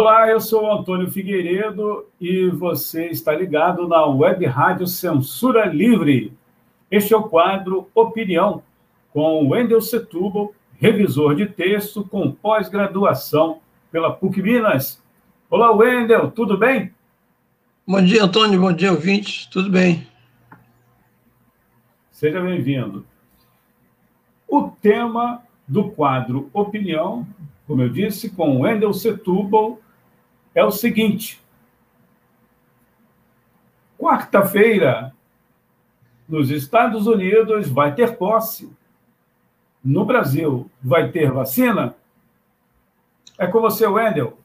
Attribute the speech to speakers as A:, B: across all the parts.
A: Olá, eu sou o Antônio Figueiredo e você está ligado na Web Rádio Censura Livre. Este é o quadro Opinião, com Wendel Setúbal, revisor de texto com pós-graduação pela PUC Minas. Olá, Wendel, tudo bem?
B: Bom dia, Antônio, bom dia, ouvintes, tudo bem?
A: Seja bem-vindo. O tema do quadro Opinião como eu disse, com Wendel Setúbal, é o seguinte. Quarta-feira, nos Estados Unidos, vai ter posse. No Brasil, vai ter vacina? É com você, Wendel.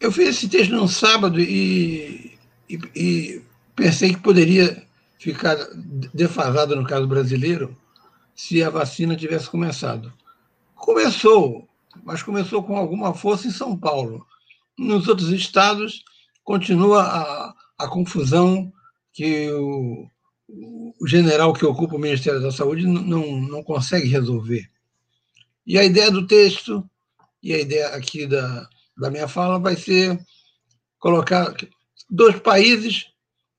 B: Eu fiz esse texto no sábado e, e, e pensei que poderia ficar defasado no caso brasileiro se a vacina tivesse começado. Começou, mas começou com alguma força em São Paulo. Nos outros estados, continua a, a confusão que o, o, general que ocupa o Ministério da Saúde não, não consegue resolver. E a ideia do texto, e a ideia aqui da, da minha fala, vai ser colocar dois países,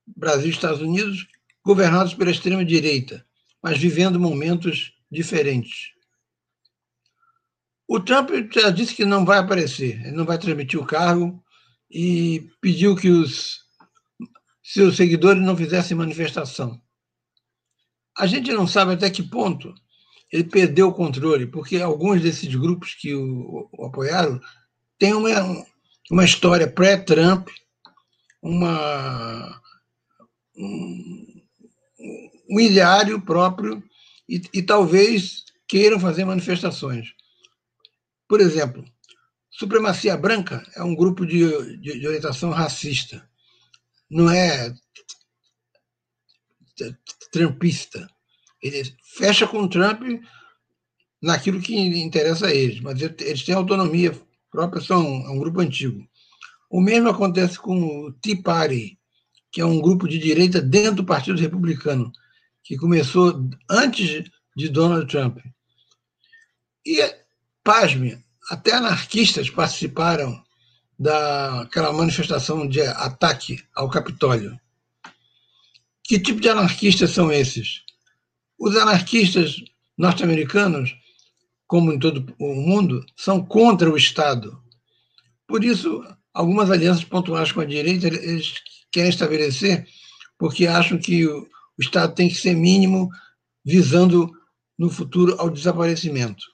B: Brasil e Estados Unidos, governados pela extrema-direita, mas vivendo momentos diferentes. O Trump já disse que não vai aparecer, ele não vai transmitir o cargo e pediu que os seus seguidores não fizessem manifestação. A gente não sabe até que ponto ele perdeu o controle, porque alguns desses grupos que o, o apoiaram têm uma, uma história pré-Trump, uma, um, um ilhário próprio e, e talvez queiram fazer manifestações. Por exemplo, supremacia branca é um grupo de, de, de orientação racista. Não é trumpista. Ele fecha com o Trump naquilo que interessa a eles, mas eles têm autonomia própria, são é um grupo antigo. O mesmo acontece com o Tea Party, que é um grupo de direita dentro do Partido Republicano, que começou antes de Donald Trump. E, pasme, até anarquistas participaram daquela manifestação de ataque ao Capitólio. Que tipo de anarquistas são esses? Os anarquistas norte-americanos, como em todo o mundo, são contra o Estado. Por isso, algumas alianças pontuais com a direita eles querem estabelecer porque acham que o Estado tem que ser mínimo, visando no futuro ao desaparecimento.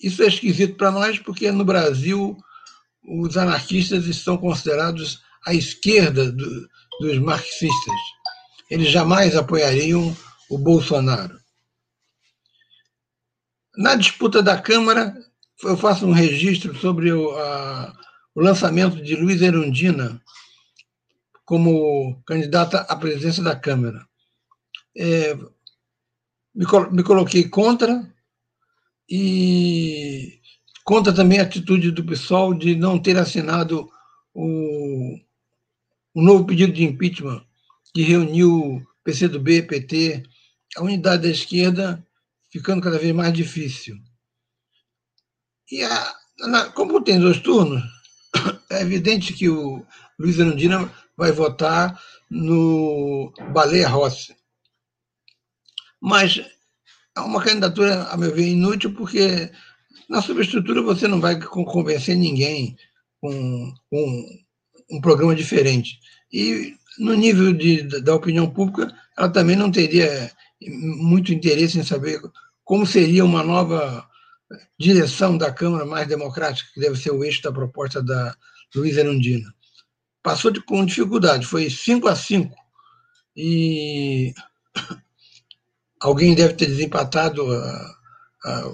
B: Isso é esquisito para nós porque no Brasil os anarquistas estão considerados à esquerda do, dos marxistas. Eles jamais apoiariam o Bolsonaro. Na disputa da Câmara, eu faço um registro sobre o, a, o lançamento de Luiz Erundina como candidata à presidência da Câmara. É, me, me coloquei contra, e conta também a atitude do PSOL de não ter assinado o, o novo pedido de impeachment que reuniu PCdoB, PT, a unidade da esquerda ficando cada vez mais difícil. E a, na, como tem dois turnos, é evidente que o Luiz Arandina vai votar no Baleia Rossi. Mas é uma candidatura, a meu ver, inútil, porque na superestrutura você não vai convencer ninguém com, um programa diferente. E no nível de, da opinião pública, ela também não teria muito interesse em saber como seria uma nova direção da Câmara mais democrática, que deve ser o eixo da proposta da Luísa Erundina. Passou de, com dificuldade, foi 5 a 5. E alguém deve ter desempatado a, a,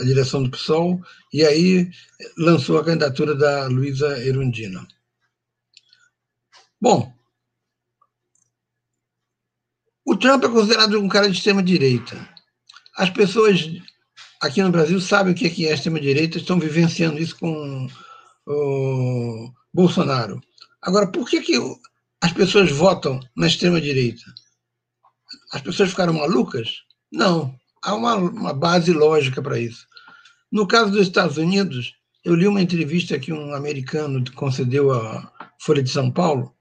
B: a, direção do PSOL e aí lançou a candidatura da Luísa Erundina. Bom, o Trump é considerado um cara de extrema-direita. As pessoas aqui no Brasil sabem o que é, é extrema-direita, estão vivenciando isso com o Bolsonaro. Agora, por que, que as pessoas votam na extrema-direita? As pessoas ficaram malucas? Não. Há uma, uma base lógica para isso. No caso dos Estados Unidos, Eu li uma entrevista que um americano concedeu à Folha de São Paulo,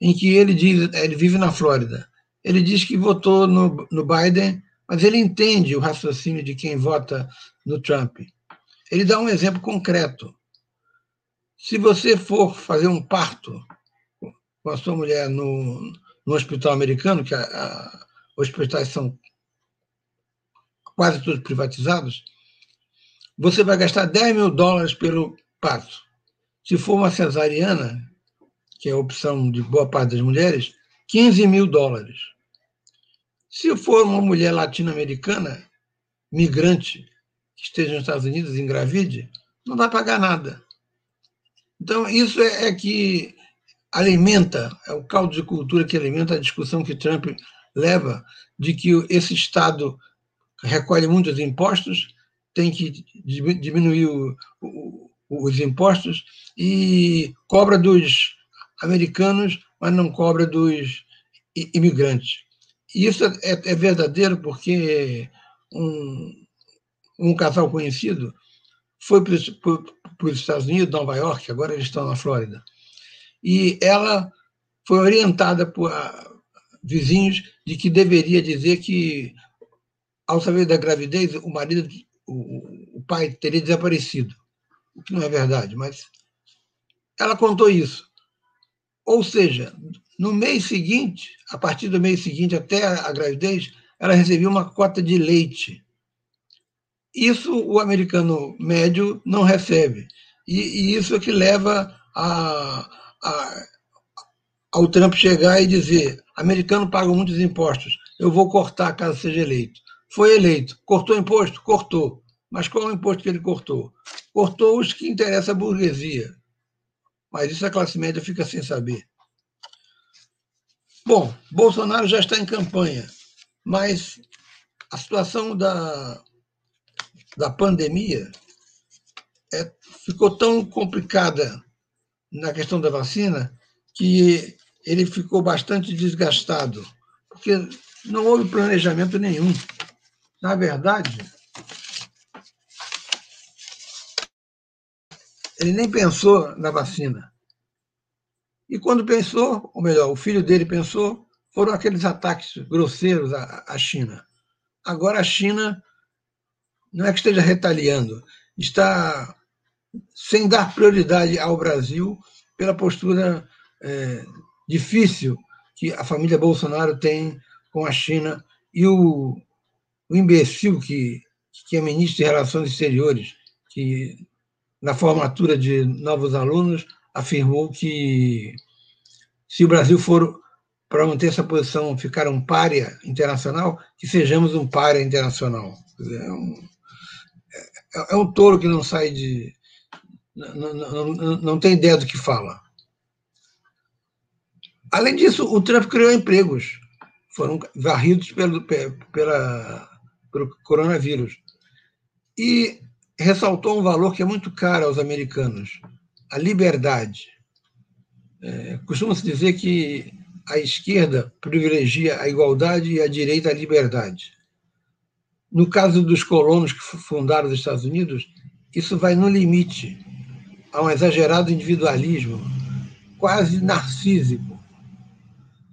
B: em que ele diz, ele vive na Flórida, ele diz que votou no, no Biden, mas ele entende o raciocínio de quem vota no Trump. Ele dá um exemplo concreto. Se você for fazer um parto com a sua mulher no, no hospital americano, que a, a, hospitais são quase todos privatizados, você vai gastar 10 mil dólares pelo parto. Se for uma cesariana, que é a opção de boa parte das mulheres, 15 mil dólares. Se for uma mulher latino-americana, migrante, que esteja nos Estados Unidos, engravide, não vai pagar nada. Então, isso é, é que alimenta, é o caldo de cultura que alimenta a discussão que Trump leva de que esse Estado recolhe muitos impostos, tem que diminuir o, o, os impostos e cobra dos americanos, mas não cobra dos imigrantes. E isso é, é verdadeiro porque um, um casal conhecido foi para os Estados Unidos, Nova York, agora eles estão na Flórida, e ela foi orientada por ah, vizinhos de que deveria dizer que, ao saber da gravidez, o marido, o, o pai teria desaparecido, o que não é verdade, mas ela contou isso. Ou seja, no mês seguinte, a partir do mês seguinte até a gravidez, ela recebia uma cota de leite. Isso o americano médio não recebe. E, e isso é que leva a, a, ao Trump chegar e dizer: americano paga muitos impostos, eu vou cortar caso seja eleito. Foi eleito. Cortou imposto? Cortou. Mas qual é o imposto que ele cortou? Cortou os que interessam à burguesia. Mas isso a classe média fica sem saber. Bom, Bolsonaro já está em campanha, mas a situação da, da pandemia é, ficou tão complicada na questão da vacina que ele ficou bastante desgastado, porque não houve planejamento nenhum. Na verdade, ele nem pensou na vacina. E quando pensou, ou melhor, o filho dele pensou, foram aqueles ataques grosseiros à, China. Agora a China não é que esteja retaliando, está sem dar prioridade ao Brasil pela postura é, difícil que a família Bolsonaro tem com a China e o, o imbecil que, que é ministro de Relações Exteriores, que na formatura de novos alunos afirmou que se o Brasil for para manter essa posição, ficar um párea internacional, que sejamos um párea internacional. É um, é, é um tolo que não sai de. Não, não, não, tem ideia do que fala. Além disso, o Trump criou empregos, foram varridos pelo, pela, pelo coronavírus. E ressaltou um valor que é muito caro aos americanos: a liberdade. É, Costuma-se dizer que a esquerda privilegia a igualdade e a direita a liberdade. No caso dos colonos que fundaram os Estados Unidos, isso vai no limite a um exagerado individualismo, quase narcísico,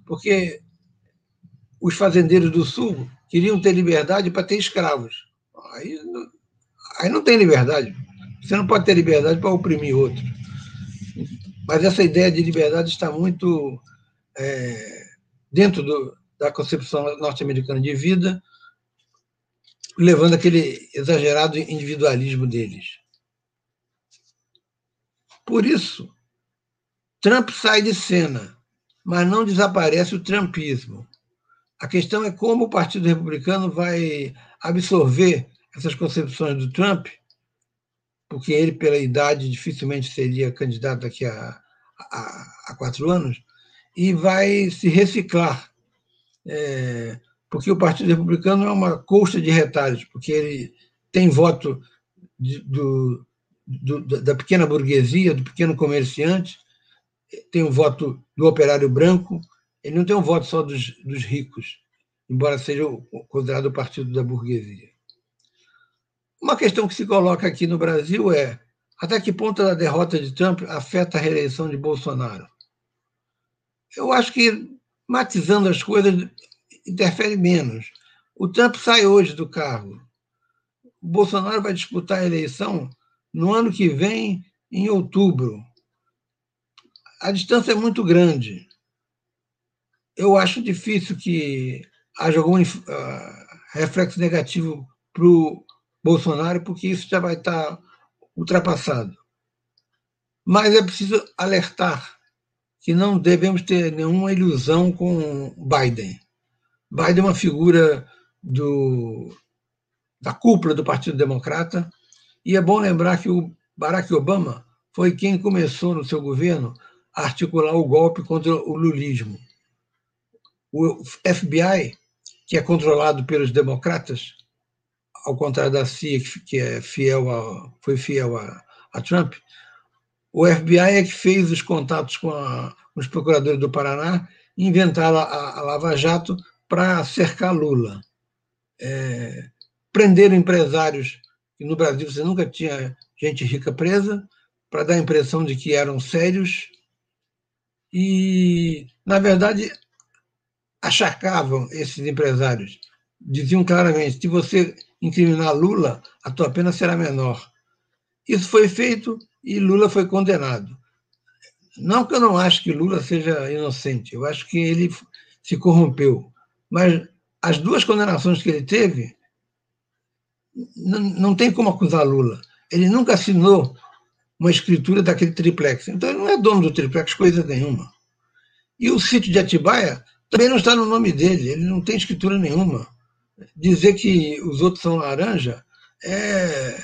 B: porque os fazendeiros do Sul queriam ter liberdade para ter escravos. Aí, aí não tem liberdade. Você não pode ter liberdade para oprimir outro. Mas essa ideia de liberdade está muito é, dentro do, da concepção norte-americana de vida, levando aquele exagerado individualismo deles. Por isso, Trump sai de cena mas não desaparece o trumpismo. A questão é como o Partido Republicano vai absorver essas concepções do Trump, porque ele, pela idade, dificilmente seria candidato daqui a, a, a quatro anos, e vai se reciclar. É, porque o Partido Republicano é uma colcha de retalhos, porque ele tem voto de, do, do, da pequena burguesia, do pequeno comerciante, tem o voto do operário branco, ele não tem um voto só dos, dos ricos, embora seja considerado o partido da burguesia. Uma questão que se coloca aqui no Brasil é Até que ponto a derrota de Trump afeta a reeleição de Bolsonaro? Eu acho que, matizando as coisas, interfere menos. O Trump sai hoje do cargo. O Bolsonaro vai disputar a eleição no ano que vem, em outubro. A distância é muito grande. Eu acho difícil que haja algum uh, reflexo negativo para o Bolsonaro, porque isso já vai estar ultrapassado. Mas é preciso alertar que não devemos ter nenhuma ilusão com Biden. Biden é uma figura do, da cúpula do Partido Democrata, e é bom lembrar que o Barack Obama foi quem começou no seu governo a articular o golpe contra o lulismo. O FBI, que é controlado pelos democratas, ao contrário da CIA, que é fiel a, foi fiel a, a Trump, o FBI é que fez os contatos com, a, com os procuradores do Paraná e inventaram a, a Lava Jato para cercar Lula. É, prenderam empresários no Brasil você nunca tinha gente rica presa, para dar a impressão de que eram sérios. E, na verdade, achacavam esses empresários. Diziam claramente: se você incriminar Lula, a tua pena será menor. Isso foi feito e Lula foi condenado. Não que eu não acho que Lula seja inocente, eu acho que ele se corrompeu. Mas as duas condenações que ele teve, não, tem como acusar Lula. Ele nunca assinou uma escritura daquele triplex. Então ele não é dono do triplex coisa nenhuma. E o sítio de Atibaia também não está no nome dele, ele não tem escritura nenhuma dizer que os outros são laranja é,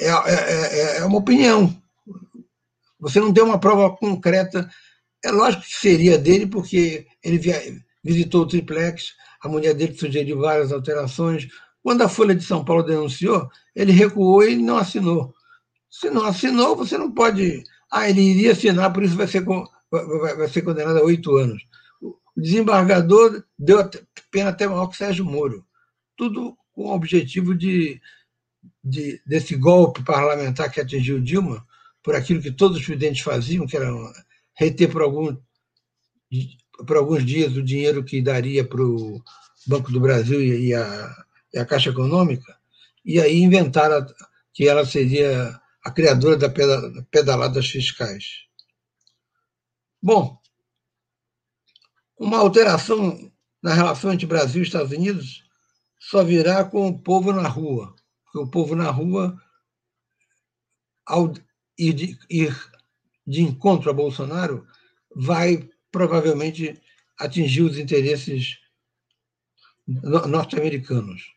B: é, é, é uma opinião. Você não tem uma prova concreta. É lógico que seria dele, porque ele via, visitou o triplex, a mulher dele sugeriu várias alterações. Quando a Folha de São Paulo denunciou, ele recuou e não assinou. Se não assinou, você não pode. Ah, ele iria assinar, por isso vai ser, vai, vai ser condenado a oito anos. O desembargador deu pena até maior que Sérgio Moro. Tudo com o objetivo de, de, desse golpe parlamentar que atingiu Dilma, por aquilo que todos os presidentes faziam, que era reter por, algum, por alguns dias o dinheiro que daria para o Banco do Brasil e a, e a Caixa Econômica, e aí inventaram que ela seria a criadora da pedaladas fiscais. Bom, uma alteração na relação entre Brasil e Estados Unidos só virá com o povo na rua. Porque o povo na rua, ao ir de, ir de encontro a Bolsonaro, vai provavelmente atingir os interesses norte-americanos.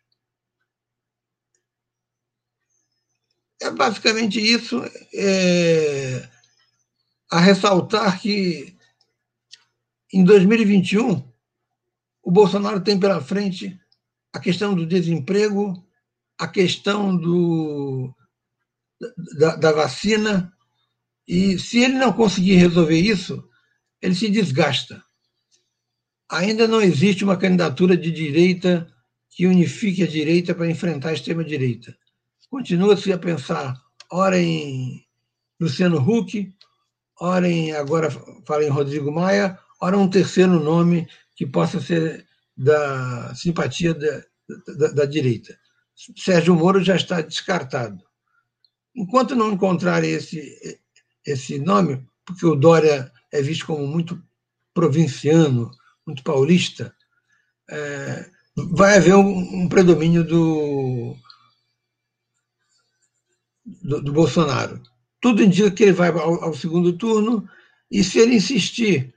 B: É basicamente isso. É, a ressaltar que em 2021 o Bolsonaro tem pela frente a questão do desemprego, a questão do, da, da vacina, e se ele não conseguir resolver isso, ele se desgasta. Ainda não existe uma candidatura de direita que unifique a direita para enfrentar a extrema-direita. Continua-se a pensar, ora em Luciano Huck, ora em, agora fala em Rodrigo Maia, ora um terceiro nome que possa ser da simpatia da, da, da direita. Sérgio Moro já está descartado. Enquanto não encontrar esse, esse nome, porque o Dória é visto como muito provinciano, muito paulista, é, vai haver um, um predomínio do, do, do, Bolsonaro. Tudo indica que ele vai ao, ao segundo turno, e se ele insistir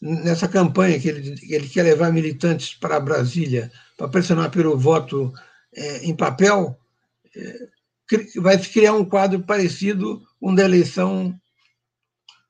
B: nessa campanha que ele, que ele quer levar militantes para Brasília para pressionar pelo voto é, em papel, é, vai se criar um quadro parecido com da eleição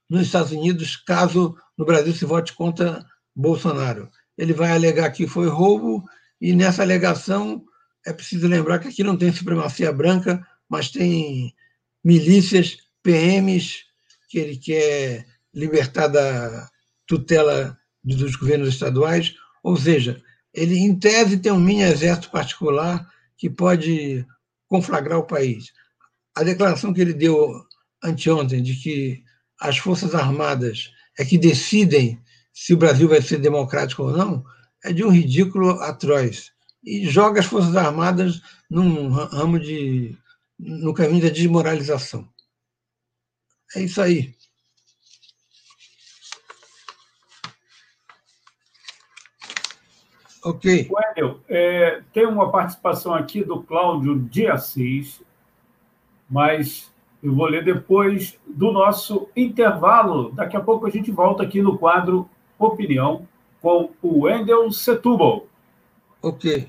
B: nos Estados Unidos, caso no Brasil se vote contra Bolsonaro. Ele vai alegar que foi roubo, e nessa alegação é preciso lembrar que aqui não tem supremacia branca, mas tem milícias, PMs, que ele quer libertar da, tutela dos governos estaduais, ou seja, ele, em tese, tem um mini exército particular que pode conflagrar o país. a declaração que ele deu anteontem de que as Forças Armadas é que decidem se o Brasil vai ser democrático ou não, é de um ridículo atroz. E joga as Forças Armadas num ramo de. No caminho da desmoralização. É isso aí.
A: Ok. Wendel, é, tem uma participação aqui do Cláudio de Assis, mas eu vou ler depois do nosso intervalo. Daqui a pouco a gente volta aqui no quadro Opinião com o Wendel Setúbal.
B: Ok.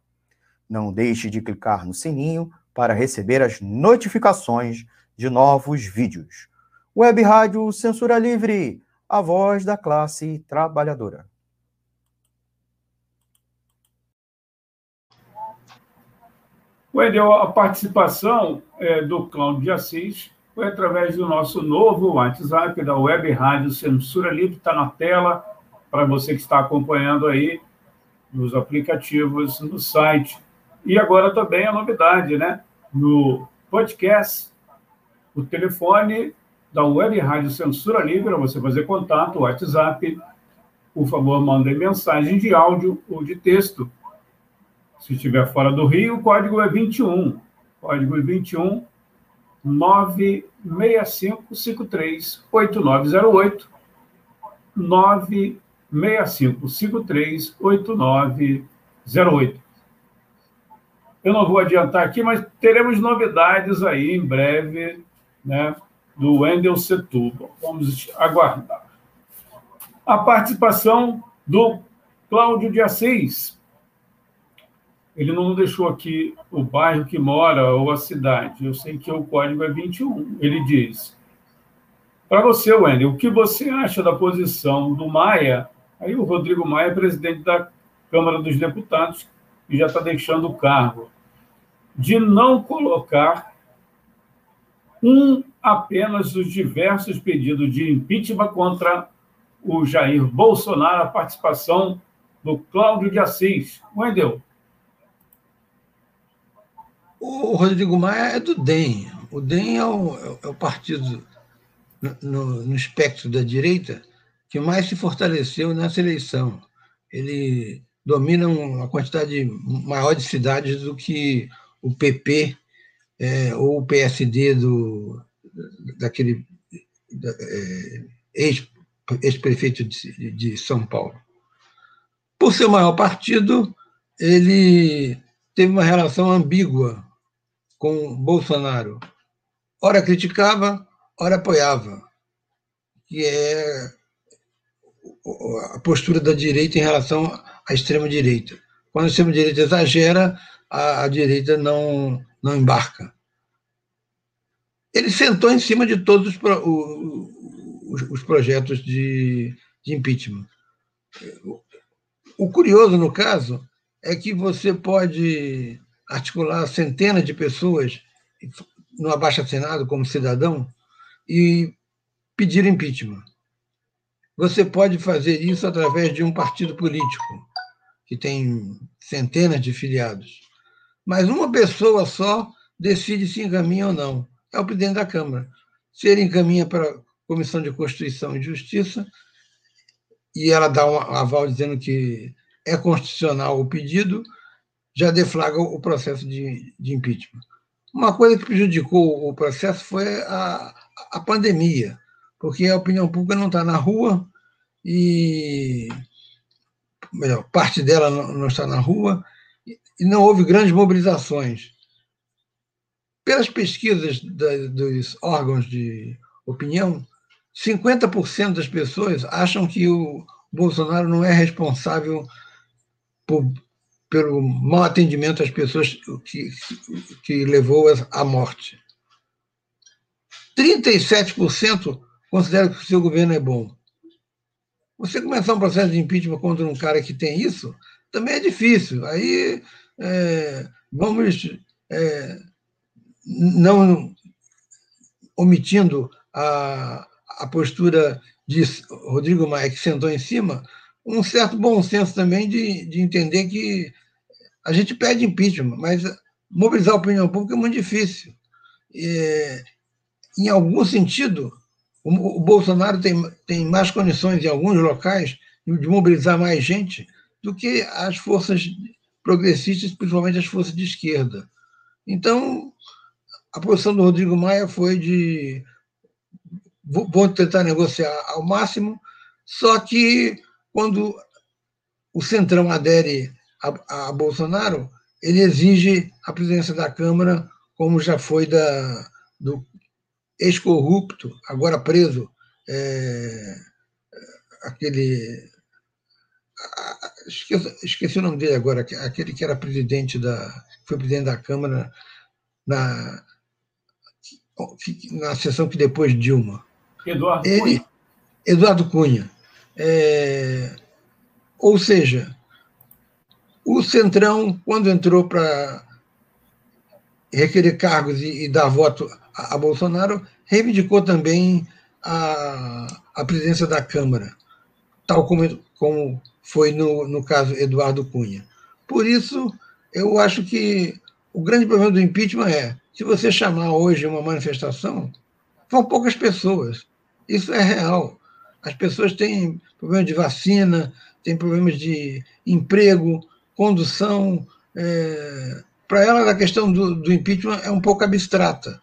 C: Não deixe de clicar no sininho para receber as notificações de novos vídeos. Web Rádio Censura Livre, a voz da classe trabalhadora.
A: Wendel, a participação é, do Cláudio de Assis foi através do nosso novo WhatsApp da Web Rádio Censura Livre, está na tela para você que está acompanhando aí nos aplicativos, no site. E agora também a novidade, né? No podcast, o telefone da Web Rádio Censura Livre, você fazer contato, WhatsApp. Por favor, mandem mensagem de áudio ou de texto. Se estiver fora do Rio, o código é 21. Código é 21 96553 8908 96553 8908. Eu não vou adiantar aqui, mas teremos novidades aí em breve, né? do Wendel Setúbal. Vamos aguardar. A participação do Cláudio de Assis. Ele não deixou aqui o bairro que mora ou a cidade. Eu sei que o código é 21. Ele diz: Para você, Wendel, o que você acha da posição do Maia? Aí o Rodrigo Maia, presidente da Câmara dos Deputados, que já está deixando o cargo, de não colocar um apenas dos diversos pedidos de impeachment contra o Jair Bolsonaro, a participação do Cláudio de Assis. Wendel.
B: O Rodrigo Maia é do DEM. O DEM é o, é o partido no, no, espectro da direita que mais se fortaleceu nessa eleição. Ele domina uma quantidade maior de cidades do que o PP é, ou o PSD do, daquele da, é, ex-prefeito de, de São Paulo. Por ser o maior partido, ele teve uma relação ambígua com Bolsonaro. Ora criticava, ora apoiava, que é a postura da direita em relação à extrema-direita. Quando a extrema-direita exagera, a, a direita não, não embarca. Ele sentou em cima de todos os, os, os projetos de, de impeachment. O curioso, no caso, é que você pode articular centenas de pessoas no abaixo-assinado como cidadão e pedir impeachment. Você pode fazer isso através de um partido político que tem centenas de filiados. Mas uma pessoa só decide se encaminha ou não. É o presidente da Câmara. Se ele encaminha para a Comissão de Constituição e Justiça, e ela dá um aval dizendo que é constitucional o pedido, já deflaga o processo de, de impeachment. Uma coisa que prejudicou o processo foi a, a pandemia, porque a opinião pública não está na rua e, melhor, parte dela não está na rua e não houve grandes mobilizações. Pelas pesquisas da, dos órgãos de opinião, 50% das pessoas acham que o Bolsonaro não é responsável por, pelo mau atendimento às pessoas que, que levou à morte. 37% consideram que o seu governo é bom. Você começar um processo de impeachment contra um cara que tem isso, também é difícil. Aí é, vamos, é, não omitindo a, a postura de Rodrigo Maia, que sentou em cima, um certo bom senso também de, de entender que a gente pede impeachment, mas mobilizar a opinião pública é muito difícil. É, em algum sentido, o, o, Bolsonaro tem, tem mais condições em alguns locais de mobilizar mais gente do que as forças progressistas, principalmente as forças de esquerda. Então, a posição do Rodrigo Maia foi de vou tentar negociar ao máximo, só que quando o Centrão adere a, a Bolsonaro, ele exige a presidência da Câmara, como já foi da, do ex-corrupto, agora preso, é, aquele. Esqueci, esqueci, o nome dele agora, aquele que era presidente da. foi presidente da Câmara na, na sessão que depois Dilma.
A: Eduardo ele, Cunha.
B: Eduardo Cunha. É, ou seja, o Centrão, quando entrou para requerer cargos e, e, dar voto a, Bolsonaro, reivindicou também a, a presidência da Câmara, tal como, como foi no, no caso Eduardo Cunha. Por isso, eu acho que o grande problema do impeachment é, se você chamar hoje uma manifestação, vão poucas pessoas. Isso é real. As pessoas têm problemas de vacina, têm problemas de emprego, condução. É... Para ela, a questão do, do impeachment é um pouco abstrata,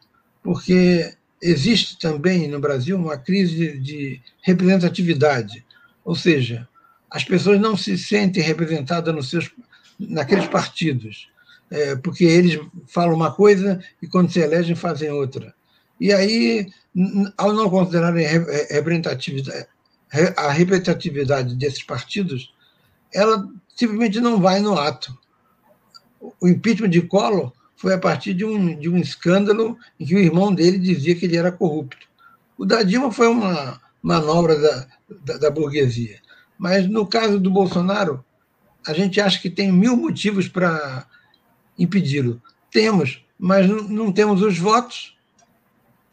B: porque existe também no Brasil uma crise de representatividade, ou seja, as pessoas não se sentem representadas nos seus, naqueles partidos, é, porque eles falam uma coisa e quando se elegem fazem outra. E aí, ao não considerarem representatividade, a representatividade desses partidos, ela simplesmente não vai no ato. O impeachment de Collor foi a partir de um, de um escândalo em que o irmão dele dizia que ele era corrupto. O da Dilma foi uma manobra da, da, da burguesia. Mas no caso do Bolsonaro, a gente acha que tem mil motivos para impedi-lo. Temos, mas não temos os votos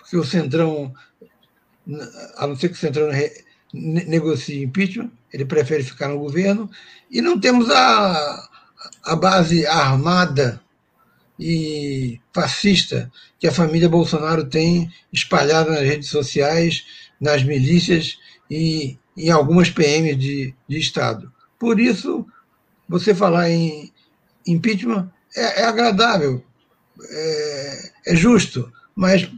B: porque o Centrão, a não ser que o Centrão negocie impeachment, ele prefere ficar no governo, e não temos a, a base armada e fascista que a família Bolsonaro tem espalhada nas redes sociais, nas milícias e em algumas PMs de, de Estado. Por isso, você falar em impeachment é, é agradável, é, é justo, mas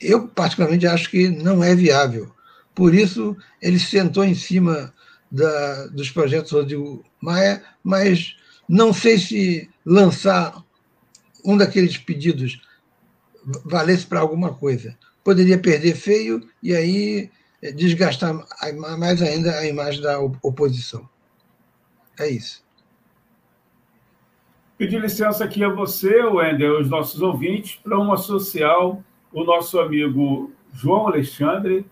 B: eu, particularmente, acho que não é viável. Por isso, ele sentou em cima da, dos projetos Rodrigo Maia, mas não sei se lançar um daqueles pedidos valesse para alguma coisa. Poderia perder feio e aí eh, desgastar mais ainda a imagem da oposição. É isso.
A: Pedir licença aqui a você, Wender, os nossos ouvintes, para uma social o nosso amigo João Alexandre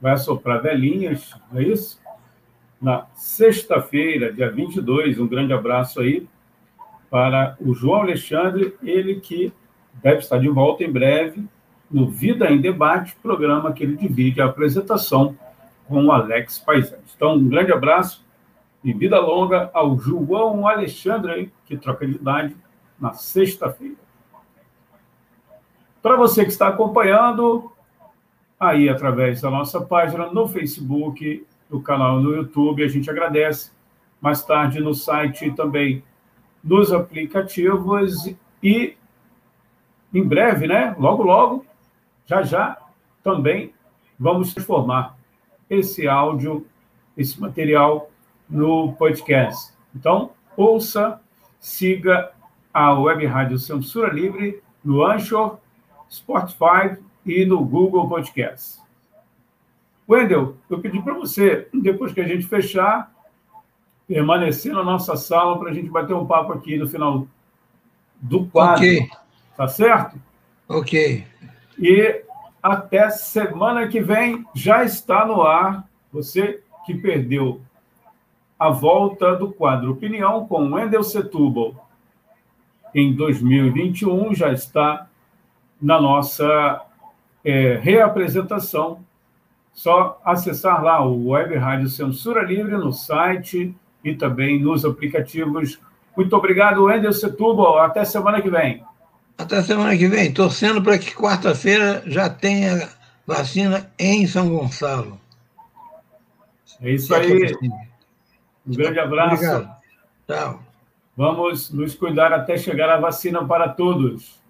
A: vai soprar velhinhas, não é isso? Na sexta-feira, dia 22, um grande abraço aí para o João Alexandre, ele que deve estar de volta em breve no Vida em Debate, programa que ele divide a apresentação com o Alex Paisani. Então, um grande abraço e vida longa ao João Alexandre, que troca de idade na sexta-feira. Para você que está acompanhando, aí através da nossa página no Facebook, do canal no YouTube, a gente agradece. Mais tarde no site também, nos aplicativos e em breve, né? Logo, logo, já já, também vamos transformar esse áudio, esse material no podcast. Então, ouça, siga a Web Rádio Censura Livre no Anchor, Spotify e no Google Podcast. Wendel, eu pedi para você, depois que a gente fechar, permanecer na nossa sala para a gente bater um papo aqui no final do quadro. Ok. Tá certo?
B: Ok.
A: E até semana que vem já está no ar. Você que perdeu a volta do quadro Opinião com Wendel Setúbal em 2021 já está na nossa é, reapresentação. Só acessar lá o Web Rádio Censura Livre no site e também nos aplicativos. Muito obrigado, Wendel Setúbal. Até semana que vem.
B: Até semana que vem. Torcendo para que quarta-feira já tenha vacina em São Gonçalo.
A: É isso aí. Um grande abraço.
B: Obrigado. Tchau.
A: Vamos nos cuidar até chegar a vacina para todos.